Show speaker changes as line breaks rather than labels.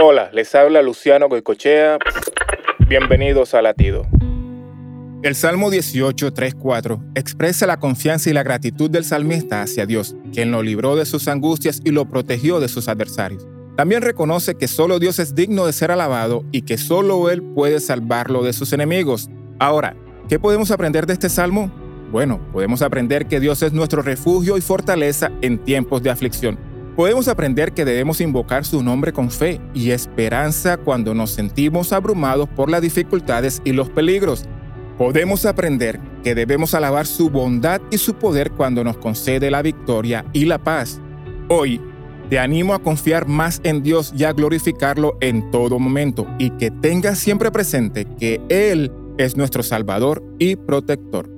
Hola, les habla Luciano Goicochea. Bienvenidos a Latido. El Salmo 18, 3, 4 expresa la confianza y la gratitud del salmista hacia Dios, quien lo libró de sus angustias y lo protegió de sus adversarios. También reconoce que solo Dios es digno de ser alabado y que solo Él puede salvarlo de sus enemigos. Ahora, ¿qué podemos aprender de este salmo? Bueno, podemos aprender que Dios es nuestro refugio y fortaleza en tiempos de aflicción. Podemos aprender que debemos invocar su nombre con fe y esperanza cuando nos sentimos abrumados por las dificultades y los peligros. Podemos aprender que debemos alabar su bondad y su poder cuando nos concede la victoria y la paz. Hoy, te animo a confiar más en Dios y a glorificarlo en todo momento y que tengas siempre presente que Él es nuestro Salvador y protector.